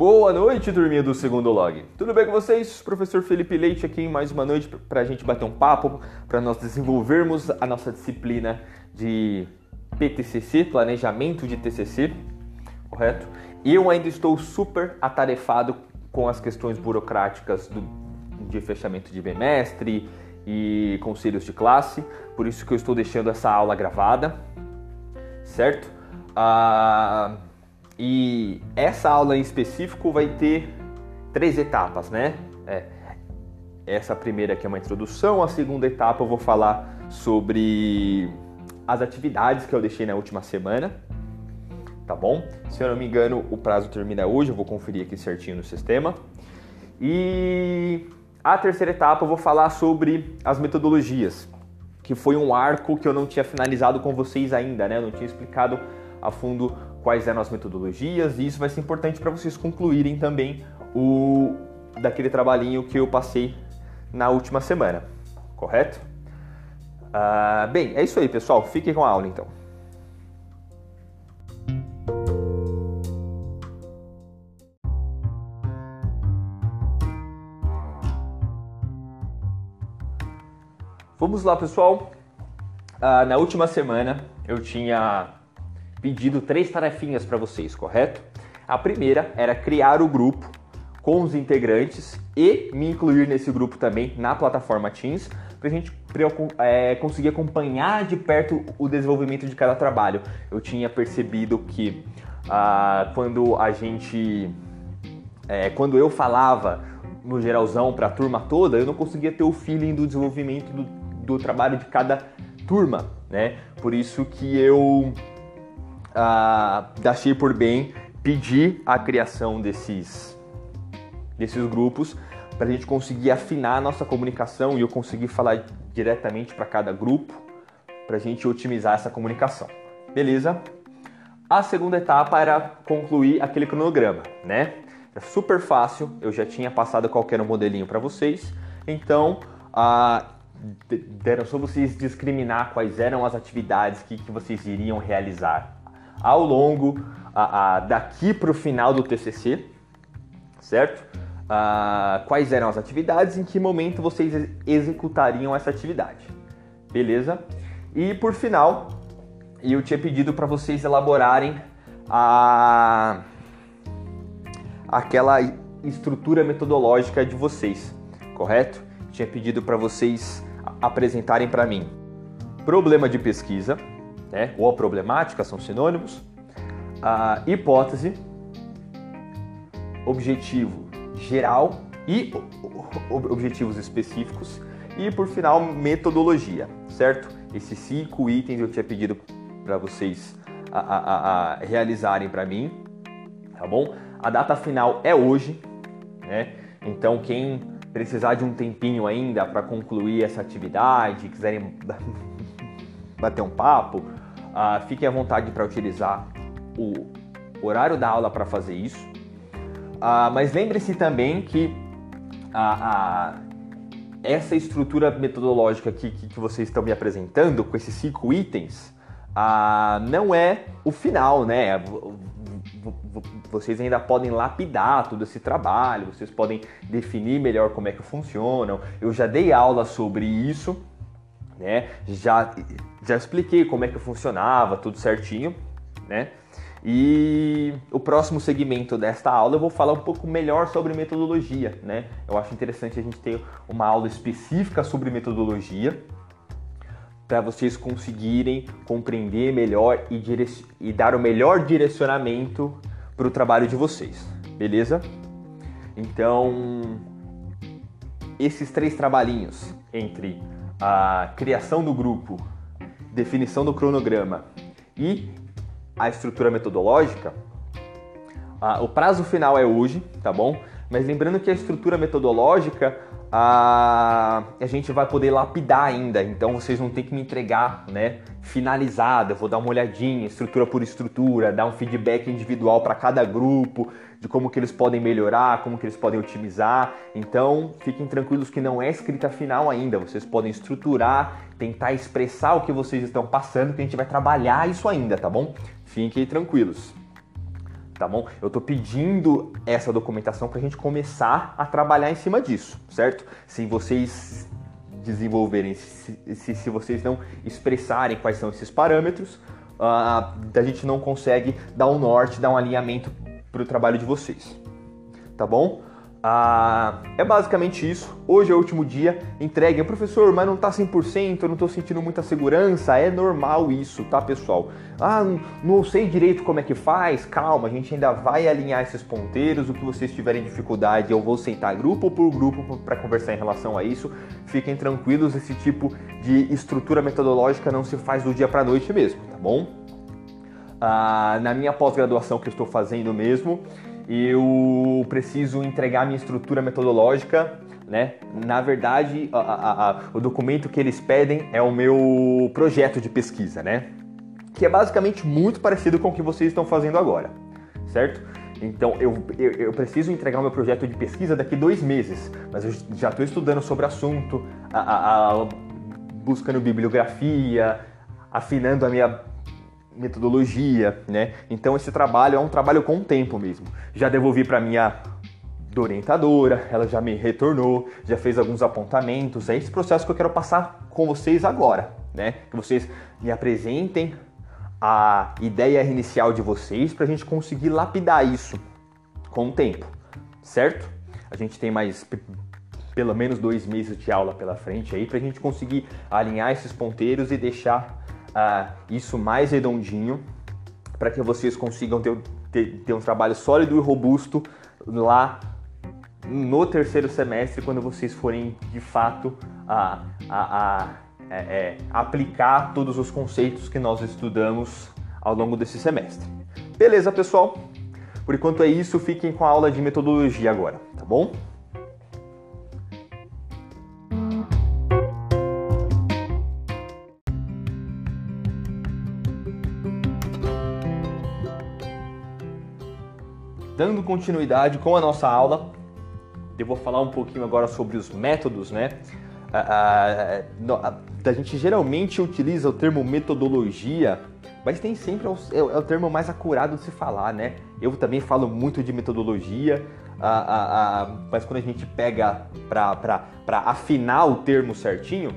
Boa noite, turminha do segundo log. Tudo bem com vocês? Professor Felipe Leite aqui em mais uma noite para a gente bater um papo, para nós desenvolvermos a nossa disciplina de PTCC, Planejamento de TCC, correto? Eu ainda estou super atarefado com as questões burocráticas do, de fechamento de bimestre e conselhos de classe, por isso que eu estou deixando essa aula gravada, certo? Ah, e essa aula em específico vai ter três etapas, né? É, essa primeira aqui é uma introdução, a segunda etapa eu vou falar sobre as atividades que eu deixei na última semana, tá bom? Se eu não me engano, o prazo termina hoje, eu vou conferir aqui certinho no sistema. E a terceira etapa eu vou falar sobre as metodologias, que foi um arco que eu não tinha finalizado com vocês ainda, né? Eu não tinha explicado a fundo quais eram as metodologias e isso vai ser importante para vocês concluírem também o daquele trabalhinho que eu passei na última semana, correto? Uh, bem, é isso aí, pessoal. Fiquem com a aula então. Vamos lá, pessoal. Uh, na última semana eu tinha pedido três tarefinhas para vocês, correto? A primeira era criar o grupo com os integrantes e me incluir nesse grupo também na plataforma Teams para a gente é, conseguir acompanhar de perto o desenvolvimento de cada trabalho. Eu tinha percebido que ah, quando a gente, é, quando eu falava no geralzão para a turma toda, eu não conseguia ter o feeling do desenvolvimento do, do trabalho de cada turma, né? Por isso que eu ah, achei por bem pedir a criação desses, desses grupos para a gente conseguir afinar a nossa comunicação e eu conseguir falar diretamente para cada grupo para a gente otimizar essa comunicação. Beleza? A segunda etapa era concluir aquele cronograma, né? É super fácil, eu já tinha passado qualquer modelinho para vocês, então ah, deram só vocês discriminar quais eram as atividades que, que vocês iriam realizar ao longo a, a, daqui para o final do TCC, certo? Ah, quais eram as atividades, em que momento vocês executariam essa atividade, beleza? E por final, eu tinha pedido para vocês elaborarem a aquela estrutura metodológica de vocês, correto? Tinha pedido para vocês apresentarem para mim problema de pesquisa, né? ou a problemática são sinônimos, a hipótese, objetivo geral e objetivos específicos e por final metodologia, certo? Esses cinco itens eu tinha pedido para vocês a, a, a realizarem para mim, tá bom? A data final é hoje, né? Então quem precisar de um tempinho ainda para concluir essa atividade, quiserem bater um papo, Uh, fiquem à vontade para utilizar o horário da aula para fazer isso. Uh, mas lembre-se também que a, essa estrutura metodológica que, que, que, vocês estão me apresentando, com esses cinco itens, uh, não é o final, né? Vocês ainda podem lapidar todo esse trabalho, vocês podem definir melhor como é que funcionam. Eu já dei aula sobre isso, né? Já já expliquei como é que funcionava, tudo certinho, né? E o próximo segmento desta aula eu vou falar um pouco melhor sobre metodologia, né? Eu acho interessante a gente ter uma aula específica sobre metodologia para vocês conseguirem compreender melhor e, e dar o melhor direcionamento para o trabalho de vocês, beleza? Então, esses três trabalhinhos entre a criação do grupo, definição do cronograma e a estrutura metodológica, o prazo final é hoje, tá bom? Mas lembrando que a estrutura metodológica a, a gente vai poder lapidar ainda, então vocês não tem que me entregar, né? Finalizada, vou dar uma olhadinha, estrutura por estrutura, dar um feedback individual para cada grupo, de como que eles podem melhorar, como que eles podem otimizar. Então, fiquem tranquilos que não é escrita final ainda. Vocês podem estruturar, tentar expressar o que vocês estão passando, que a gente vai trabalhar isso ainda, tá bom? Fiquem tranquilos. Tá bom? Eu estou pedindo essa documentação para a gente começar a trabalhar em cima disso, certo? Se vocês desenvolverem, se, se, se vocês não expressarem quais são esses parâmetros, uh, a gente não consegue dar um norte, dar um alinhamento para o trabalho de vocês, tá bom? Ah, é basicamente isso. Hoje é o último dia. Entregue, professor, mas não tá 100%, eu não tô sentindo muita segurança. É normal isso, tá, pessoal? Ah, não sei direito como é que faz. Calma, a gente ainda vai alinhar esses ponteiros. O que vocês tiverem dificuldade, eu vou sentar grupo por grupo para conversar em relação a isso. Fiquem tranquilos, esse tipo de estrutura metodológica não se faz do dia para noite mesmo, tá bom? Ah, na minha pós-graduação que eu estou fazendo mesmo, eu preciso entregar minha estrutura metodológica, né? Na verdade, a, a, a, o documento que eles pedem é o meu projeto de pesquisa, né? Que é basicamente muito parecido com o que vocês estão fazendo agora, certo? Então eu, eu, eu, preciso entregar o meu projeto de pesquisa daqui dois meses, mas eu já estou estudando sobre o assunto, buscando bibliografia, afinando a minha metodologia, né? Então esse trabalho é um trabalho com o tempo mesmo. Já devolvi para minha orientadora, ela já me retornou, já fez alguns apontamentos. É esse processo que eu quero passar com vocês agora, né? Que vocês me apresentem a ideia inicial de vocês para a gente conseguir lapidar isso com o tempo, certo? A gente tem mais pelo menos dois meses de aula pela frente aí para a gente conseguir alinhar esses ponteiros e deixar isso mais redondinho para que vocês consigam ter, ter, ter um trabalho sólido e robusto lá no terceiro semestre, quando vocês forem de fato a, a, a é, é, aplicar todos os conceitos que nós estudamos ao longo desse semestre. Beleza, pessoal? Por enquanto é isso, fiquem com a aula de metodologia agora, tá bom? Dando continuidade com a nossa aula, eu vou falar um pouquinho agora sobre os métodos, né? A, a, a, a gente geralmente utiliza o termo metodologia, mas tem sempre é, é, o termo mais acurado de se falar, né? Eu também falo muito de metodologia, mas quando a gente pega para afinar o termo certinho,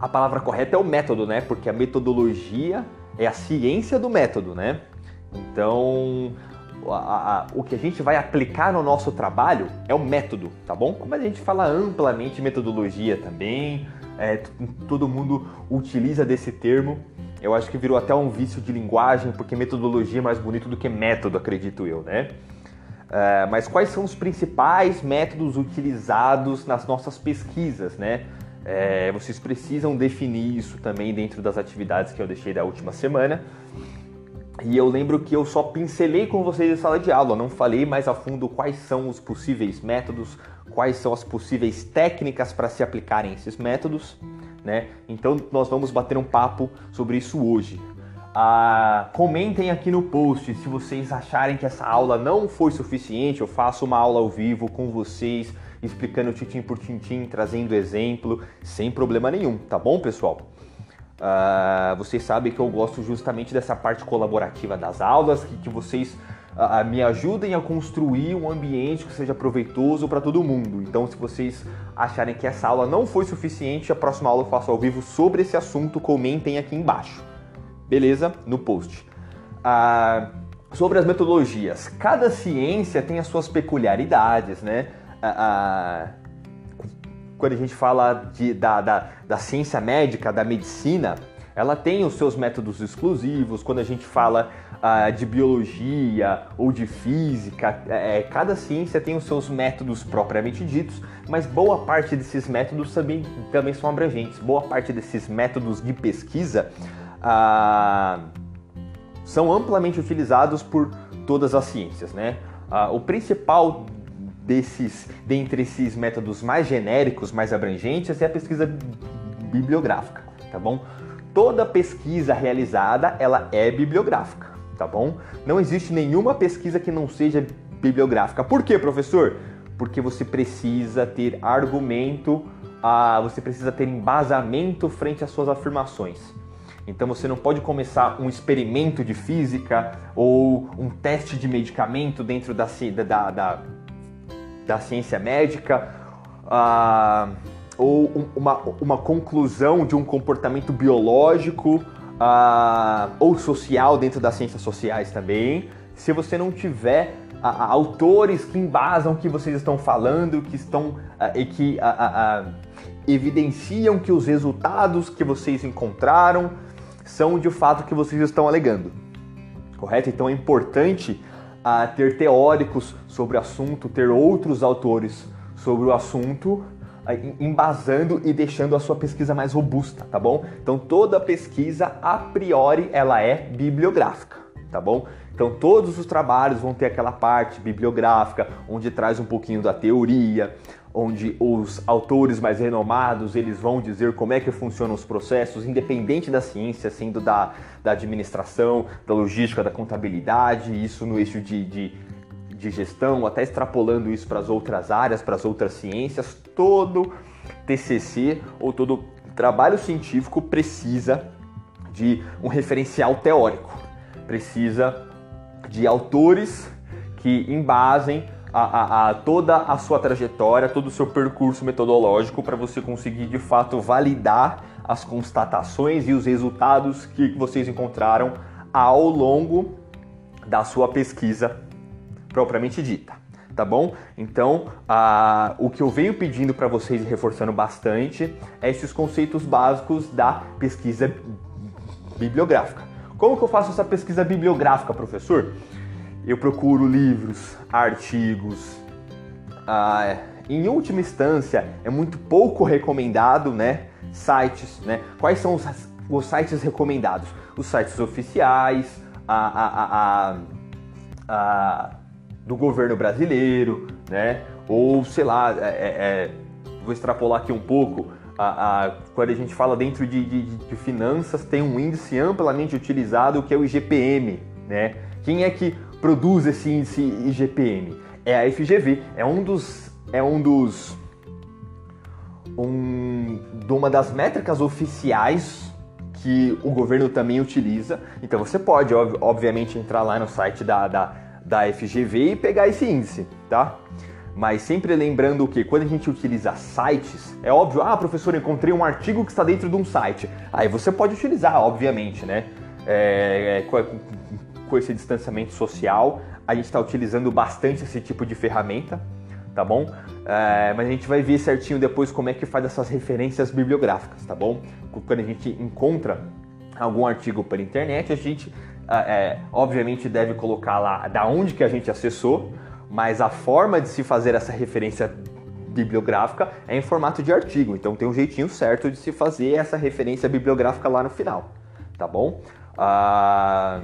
a palavra correta é o método, né? Porque a metodologia é a ciência do método, né? Então, a, a, o que a gente vai aplicar no nosso trabalho é o método, tá bom? Como a gente fala amplamente metodologia também, é, todo mundo utiliza desse termo. Eu acho que virou até um vício de linguagem, porque metodologia é mais bonito do que método, acredito eu, né? É, mas quais são os principais métodos utilizados nas nossas pesquisas, né? É, vocês precisam definir isso também dentro das atividades que eu deixei da última semana. E eu lembro que eu só pincelei com vocês em sala de aula, não falei mais a fundo quais são os possíveis métodos, quais são as possíveis técnicas para se aplicarem esses métodos, né? Então nós vamos bater um papo sobre isso hoje. Ah, comentem aqui no post se vocês acharem que essa aula não foi suficiente. Eu faço uma aula ao vivo com vocês, explicando tintim por tintim, trazendo exemplo, sem problema nenhum, tá bom, pessoal? Uh, vocês sabem que eu gosto justamente dessa parte colaborativa das aulas, que, que vocês uh, me ajudem a construir um ambiente que seja proveitoso para todo mundo. Então, se vocês acharem que essa aula não foi suficiente, a próxima aula eu faço ao vivo sobre esse assunto, comentem aqui embaixo. Beleza? No post. Uh, sobre as metodologias. Cada ciência tem as suas peculiaridades, né? Uh, quando a gente fala de, da, da, da ciência médica, da medicina, ela tem os seus métodos exclusivos. Quando a gente fala uh, de biologia ou de física, é, é, cada ciência tem os seus métodos propriamente ditos, mas boa parte desses métodos também, também são abrangentes. Boa parte desses métodos de pesquisa uh, são amplamente utilizados por todas as ciências, né? Uh, o principal desses, dentre esses métodos mais genéricos, mais abrangentes, é a pesquisa bibliográfica, tá bom? Toda pesquisa realizada, ela é bibliográfica, tá bom? Não existe nenhuma pesquisa que não seja bibliográfica. Por quê, professor? Porque você precisa ter argumento, ah, você precisa ter embasamento frente às suas afirmações. Então você não pode começar um experimento de física ou um teste de medicamento dentro da, da, da, da ciência médica uh, ou uma, uma conclusão de um comportamento biológico uh, ou social dentro das ciências sociais também, se você não tiver autores que embasam o que vocês estão falando, que estão e que evidenciam que os resultados que vocês encontraram são de fato que vocês estão alegando. Correto? Então é importante uh, ter teóricos sobre o assunto, ter outros autores sobre o assunto, embasando e deixando a sua pesquisa mais robusta, tá bom? Então toda pesquisa, a priori, ela é bibliográfica, tá bom? Então todos os trabalhos vão ter aquela parte bibliográfica, onde traz um pouquinho da teoria, onde os autores mais renomados eles vão dizer como é que funcionam os processos, independente da ciência, sendo da, da administração, da logística, da contabilidade, isso no eixo de, de, de gestão, até extrapolando isso para as outras áreas, para as outras ciências, todo TCC ou todo trabalho científico precisa de um referencial teórico, precisa de autores que embasem a, a, a, toda a sua trajetória, todo o seu percurso metodológico para você conseguir de fato validar as constatações e os resultados que vocês encontraram ao longo da sua pesquisa propriamente dita, tá bom? Então, o que eu venho pedindo para vocês e reforçando bastante é esses conceitos básicos da pesquisa bibliográfica. Como que eu faço essa pesquisa bibliográfica, professor? Eu procuro livros, artigos. Ah, em última instância, é muito pouco recomendado, né? Sites, né? Quais são os, os sites recomendados? Os sites oficiais, a, a, a, a, do governo brasileiro, né? Ou sei lá, é, é, é vou extrapolar aqui um pouco. A, quando a gente fala dentro de, de, de finanças, tem um índice amplamente utilizado que é o IGPM, né? Quem é que produz esse índice IGPM? É a FGV, é um dos é um dos um, uma das métricas oficiais que o governo também utiliza. Então você pode, obviamente, entrar lá no site da, da, da FGV e pegar esse índice, tá? Mas sempre lembrando que quando a gente utiliza sites, é óbvio, ah, professor, encontrei um artigo que está dentro de um site. Aí você pode utilizar, obviamente, né? É, é, com esse distanciamento social, a gente está utilizando bastante esse tipo de ferramenta, tá bom? É, mas a gente vai ver certinho depois como é que faz essas referências bibliográficas, tá bom? Quando a gente encontra algum artigo pela internet, a gente é, obviamente deve colocar lá da onde que a gente acessou, mas a forma de se fazer essa referência bibliográfica é em formato de artigo, então tem um jeitinho certo de se fazer essa referência bibliográfica lá no final, tá bom? Ah,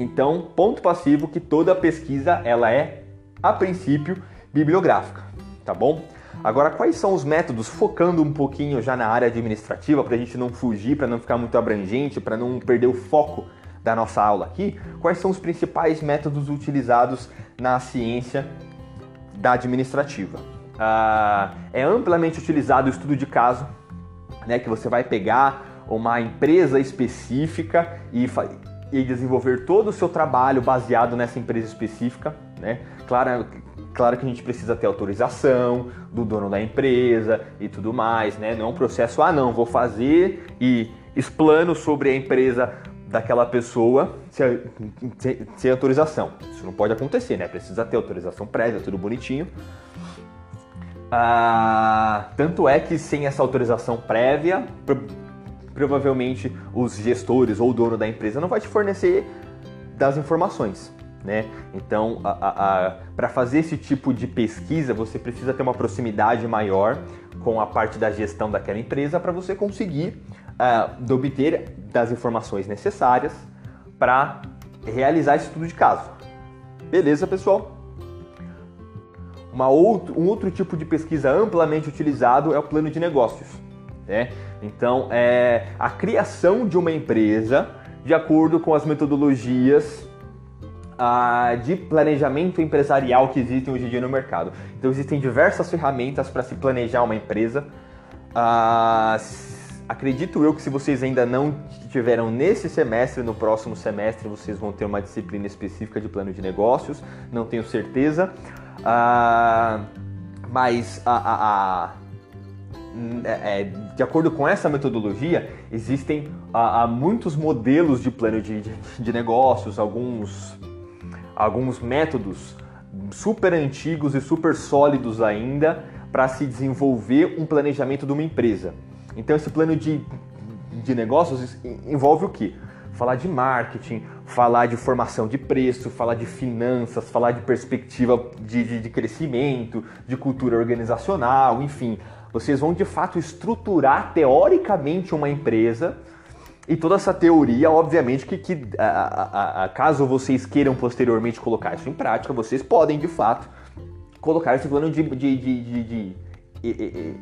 então, ponto passivo que toda pesquisa ela é, a princípio, bibliográfica, tá bom? Agora, quais são os métodos, focando um pouquinho já na área administrativa, para a gente não fugir, para não ficar muito abrangente, para não perder o foco da nossa aula aqui, quais são os principais métodos utilizados na ciência da administrativa? Ah, é amplamente utilizado o estudo de caso, né, que você vai pegar uma empresa específica e e desenvolver todo o seu trabalho baseado nessa empresa específica, né? Claro, claro que a gente precisa ter autorização do dono da empresa e tudo mais, né? Não é um processo, ah não, vou fazer e explano sobre a empresa daquela pessoa sem, sem, sem autorização. Isso não pode acontecer, né? Precisa ter autorização prévia, tudo bonitinho. Ah, tanto é que sem essa autorização prévia, provavelmente os gestores ou o dono da empresa não vai te fornecer das informações. Né? Então, para fazer esse tipo de pesquisa, você precisa ter uma proximidade maior com a parte da gestão daquela empresa para você conseguir uh, obter das informações necessárias para realizar esse estudo de caso. Beleza, pessoal? Uma outro, um outro tipo de pesquisa amplamente utilizado é o plano de negócios. Né? Então, é a criação de uma empresa de acordo com as metodologias ah, de planejamento empresarial que existem hoje em dia no mercado. Então, existem diversas ferramentas para se planejar uma empresa. Ah, acredito eu que se vocês ainda não tiveram nesse semestre, no próximo semestre vocês vão ter uma disciplina específica de plano de negócios, não tenho certeza. Ah, mas a, a, a é, é, de acordo com essa metodologia, existem a, muitos modelos de plano de, de, de negócios, alguns, alguns métodos super antigos e super sólidos ainda para se desenvolver um planejamento de uma empresa. Então esse plano de, de negócios envolve o que? Falar de marketing, falar de formação de preço, falar de finanças, falar de perspectiva de, de, de crescimento, de cultura organizacional, enfim. Vocês vão de fato estruturar teoricamente uma empresa e toda essa teoria, obviamente, que, que a, a, a, caso vocês queiram posteriormente colocar isso em prática, vocês podem de fato colocar esse plano de, de, de, de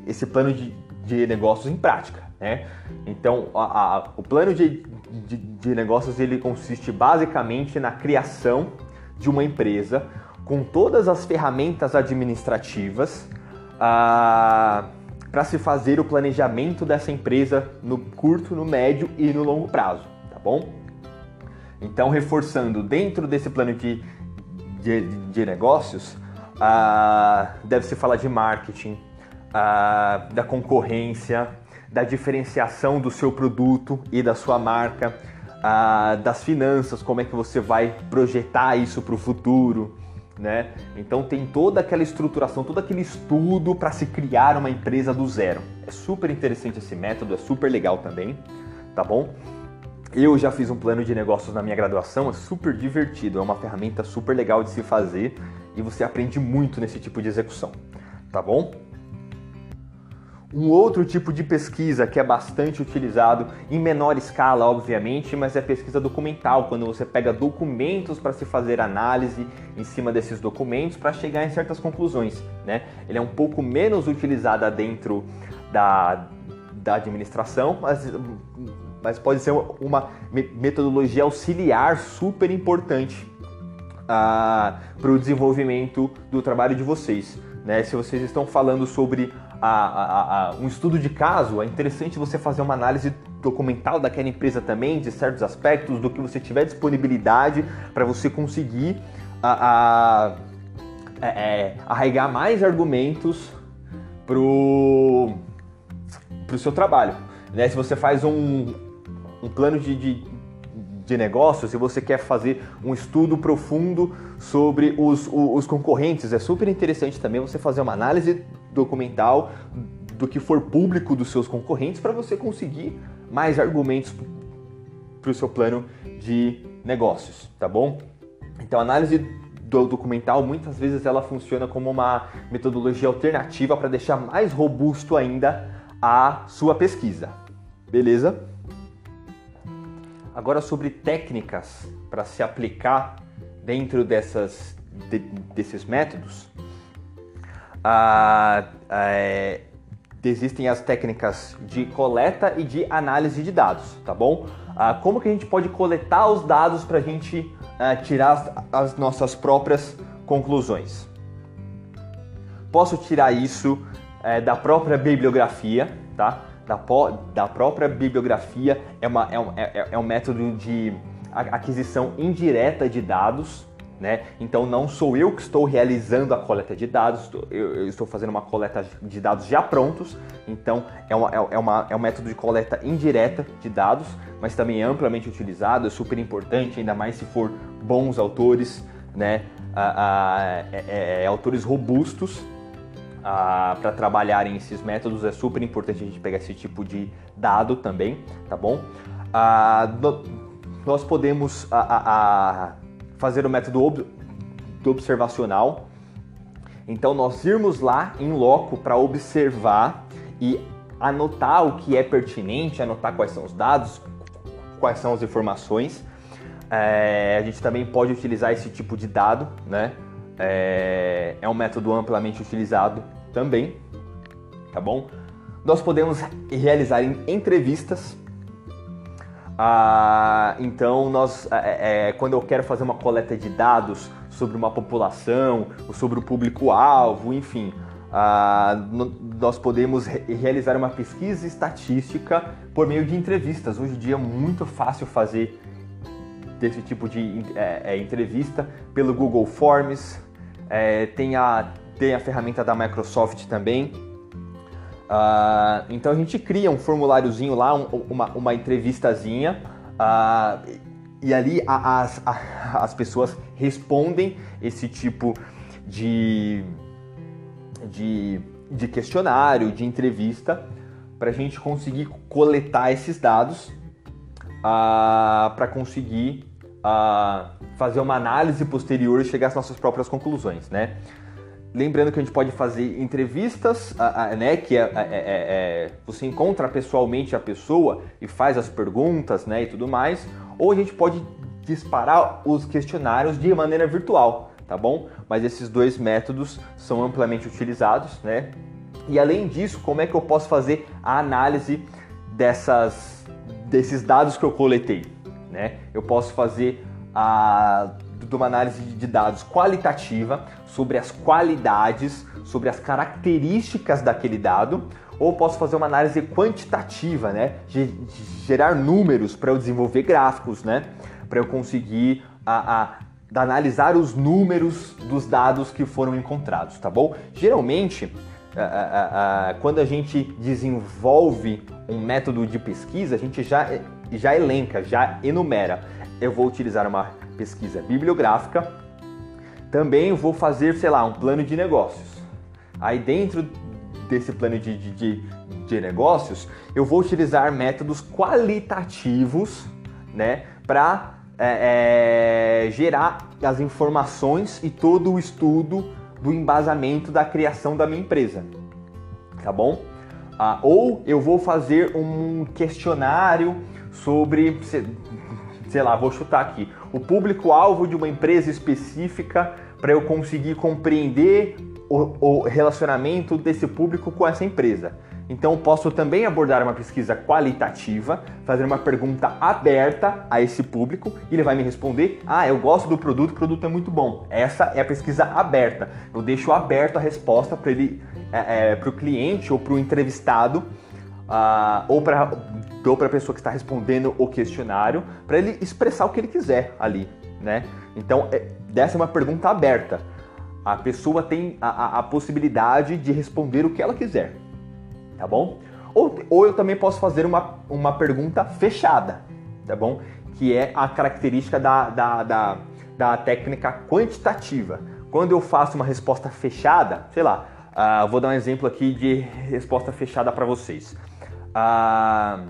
esse plano de, negócios em prática, né? Então, a, o plano de, de, de, negócios ele consiste basicamente na criação de uma empresa com todas as ferramentas administrativas ah, para se fazer o planejamento dessa empresa no curto, no médio e no longo prazo, tá bom? Então, reforçando, dentro desse plano de, de, de negócios, ah, deve-se falar de marketing, ah, da concorrência, da diferenciação do seu produto e da sua marca, ah, das finanças, como é que você vai projetar isso para o futuro, né? Então tem toda aquela estruturação, todo aquele estudo para se criar uma empresa do zero. É super interessante esse método, é super legal também, tá bom? Eu já fiz um plano de negócios na minha graduação, é super divertido, é uma ferramenta super legal de se fazer e você aprende muito nesse tipo de execução, tá bom? Um outro tipo de pesquisa que é bastante utilizado em menor escala, obviamente, mas é pesquisa documental, quando você pega documentos para se fazer análise em cima desses documentos para chegar em certas conclusões. Né? Ele é um pouco menos utilizado dentro da, da administração, mas, mas pode ser uma metodologia auxiliar super importante uh, para o desenvolvimento do trabalho de vocês. Né? Se vocês estão falando sobre a, a, a, um estudo de caso, é interessante você fazer uma análise documental daquela empresa também, de certos aspectos, do que você tiver disponibilidade para você conseguir a, é, é, arraigar mais argumentos pro, pro seu trabalho. Né? Se você faz um, um plano de, de, de negócio, se você quer fazer um estudo profundo sobre os, os concorrentes, é super interessante também você fazer uma análise documental do que for público dos seus concorrentes para você conseguir mais argumentos para o seu plano de negócios, tá bom? Então, análise do documental muitas vezes ela funciona como uma metodologia alternativa para deixar mais robusto ainda a sua pesquisa. Beleza? Agora sobre técnicas para se aplicar dentro dessas, de, desses métodos ah, é, existem as técnicas de coleta e de análise de dados, tá bom? Ah, como que a gente pode coletar os dados para a gente ah, tirar as, as, nossas próprias conclusões? Posso tirar isso é, da própria bibliografia, tá? Da, da própria bibliografia é, uma, é, um, é, é um método de aquisição indireta de dados, né? Então não sou eu que estou realizando a coleta de dados, eu, estou fazendo uma coleta de dados já prontos, então é, uma, é, é, uma, é um método de coleta indireta de dados, mas também é amplamente utilizado, é super importante, ainda mais se for bons autores, né? Ah, ah, é, é, autores robustos ah, para trabalharem esses métodos, é super importante a gente pegar esse tipo de dado também, tá bom? No, nós podemos fazer o método ob observacional. Então, nós irmos lá em loco para observar e anotar o que é pertinente, anotar quais são os dados, quais são as informações. É, a gente também pode utilizar esse tipo de dado, né? É, é um método amplamente utilizado também, tá bom? Nós podemos realizar entrevistas ah, então, nós, é, é, quando eu quero fazer uma coleta de dados sobre uma população, ou sobre o público-alvo, enfim, ah, nós podemos re realizar uma pesquisa estatística por meio de entrevistas. Hoje em dia é muito fácil fazer desse tipo de é, é, entrevista pelo Google Forms, é, tem, a, tem a ferramenta da Microsoft também. Ah, então a gente cria um formuláriozinho lá, um, uma, uma entrevistazinha, ah, e ali a, as, a, as pessoas respondem esse tipo de de, de questionário, de entrevista, para a gente conseguir coletar esses dados ah, para conseguir fazer uma análise posterior e chegar às nossas próprias conclusões, né? Lembrando que a gente pode fazer entrevistas, né? Que é, é, é, é, você encontra pessoalmente a pessoa e faz as perguntas, né? E tudo mais. Ou a gente pode disparar os questionários de maneira virtual tá bom? Mas esses dois métodos são amplamente utilizados, né? E além disso, como é que eu posso fazer a análise dessas, desses dados que eu coletei? Né? Eu posso fazer a, uma análise de dados qualitativa sobre as qualidades, sobre as características daquele dado, ou posso fazer uma análise quantitativa, né? Gerar números para eu desenvolver gráficos, né? Para eu conseguir a, a analisar os números dos dados que foram encontrados, tá bom? Geralmente, quando a gente desenvolve um método de pesquisa, a gente já, já elenca, já enumera. Eu vou utilizar uma pesquisa bibliográfica, também vou fazer, sei lá, um plano de negócios. Aí dentro desse plano de, de, de, negócios, eu vou utilizar métodos qualitativos, né, para é, é, gerar as informações e todo o estudo do embasamento da criação da minha empresa, tá bom? Ah, ou eu vou fazer um questionário sobre, sei lá, vou chutar aqui, o público-alvo de uma empresa específica para eu conseguir compreender o, o relacionamento desse público com essa empresa. Então posso também abordar uma pesquisa qualitativa, fazer uma pergunta aberta a esse público e ele vai me responder: "Ah, eu gosto do produto, o produto é muito bom". Essa é a pesquisa aberta. Eu deixo aberto a resposta para ele, é, é, para o cliente ou para o entrevistado ou para ou a pessoa que está respondendo o questionário, para ele expressar o que ele quiser ali, né? Então é, dessa é uma pergunta aberta. A pessoa tem a, a, a possibilidade de responder o que ela quiser tá bom? Ou, ou eu também posso fazer uma, uma pergunta fechada, tá bom? Que é a característica da, da, da, da técnica quantitativa. Quando eu faço uma resposta fechada, sei lá, uh, vou dar um exemplo aqui de resposta fechada para vocês. Uh,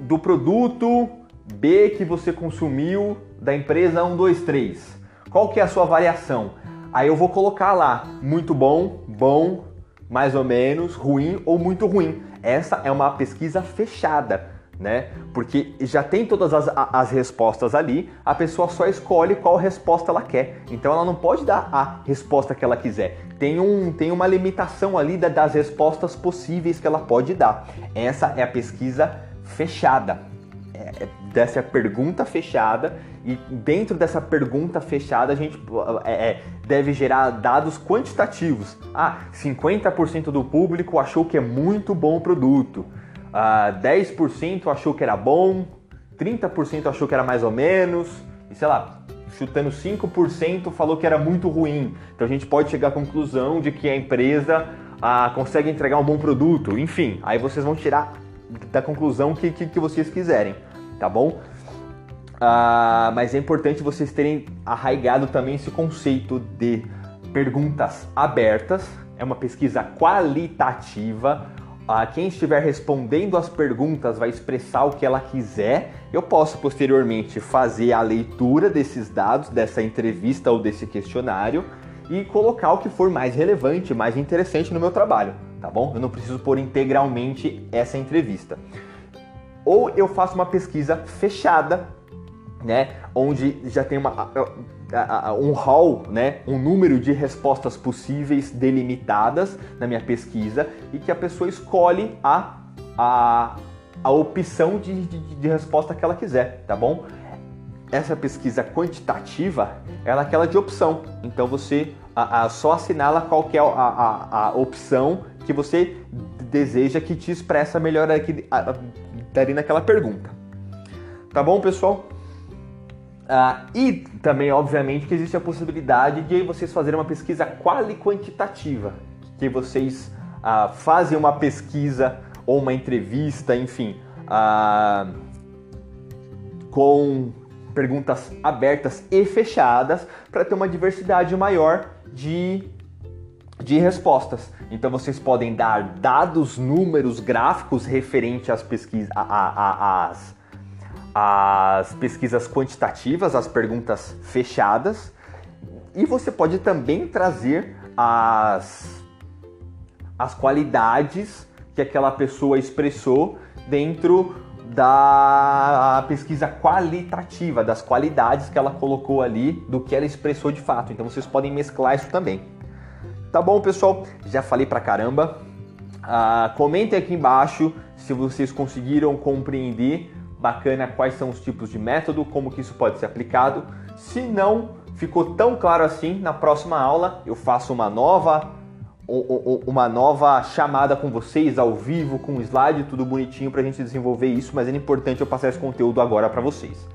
do produto B que você consumiu da empresa 123, qual que é a sua variação? Aí eu vou colocar lá, muito bom, bom, mais ou menos, ruim ou muito ruim. Essa é uma pesquisa fechada, né? Porque já tem todas as, as respostas ali, a pessoa só escolhe qual resposta ela quer. Então ela não pode dar a resposta que ela quiser. Tem, um, tem uma limitação ali das respostas possíveis que ela pode dar. Essa é a pesquisa fechada. É, é dessa pergunta fechada e dentro dessa pergunta fechada, a gente é, é, deve gerar dados quantitativos. Ah, 50% do público achou que é muito bom o produto. Ah, 10% achou que era bom. 30% achou que era mais ou menos. E sei lá, chutando 5% falou que era muito ruim. Então a gente pode chegar à conclusão de que a empresa ah, consegue entregar um bom produto. Enfim, aí vocês vão tirar da conclusão que, que, que vocês quiserem, tá bom? Ah, mas é importante vocês terem arraigado também esse conceito de perguntas abertas. É uma pesquisa qualitativa. Ah, quem estiver respondendo as perguntas vai expressar o que ela quiser. Eu posso posteriormente fazer a leitura desses dados, dessa entrevista ou desse questionário e colocar o que for mais relevante, mais interessante no meu trabalho, tá bom? Eu não preciso pôr integralmente essa entrevista. Ou eu faço uma pesquisa fechada né, onde já tem uma, um hall, né, um número de respostas possíveis delimitadas na minha pesquisa e que a pessoa escolhe a, a, a opção de, de, de resposta que ela quiser, tá bom? Essa pesquisa quantitativa, ela é aquela de opção. Então você a, a, só assinala qual é a, a, a, opção que você deseja que te expressa melhor aqui, ali naquela pergunta. Tá bom, pessoal? Ah, e também, obviamente, que existe a possibilidade de vocês fazerem uma pesquisa quali quantitativa, que vocês ah, fazem uma pesquisa ou uma entrevista, enfim, ah, com perguntas abertas e fechadas para ter uma diversidade maior de, de respostas. Então vocês podem dar dados, números, gráficos referente às pesquisas, às as pesquisas quantitativas, as perguntas fechadas, e você pode também trazer as, as qualidades que aquela pessoa expressou dentro da pesquisa qualitativa, das qualidades que ela colocou ali, do que ela expressou de fato. Então vocês podem mesclar isso também. Tá bom, pessoal? Já falei pra caramba. Ah, comentem aqui embaixo se vocês conseguiram compreender bacana quais são os tipos de método, como que isso pode ser aplicado. Se não ficou tão claro assim, na próxima aula eu faço uma nova uma nova chamada com vocês ao vivo, com slide, tudo bonitinho para a gente desenvolver isso, mas é importante eu passar esse conteúdo agora para vocês.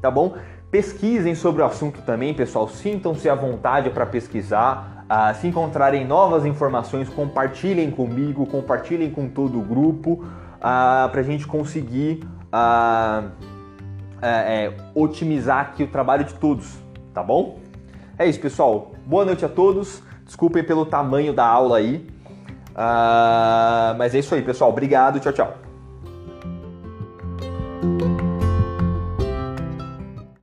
Tá bom? Pesquisem sobre o assunto também, pessoal. Sintam-se à vontade para pesquisar. Uh, se encontrarem novas informações, compartilhem comigo, compartilhem com todo o grupo, ah, para a gente conseguir a é, é, otimizar aqui o trabalho de todos, tá bom? É isso, pessoal. Boa noite a todos. Desculpem pelo tamanho da aula aí. Uh, mas é isso aí, pessoal. Obrigado. Tchau, tchau.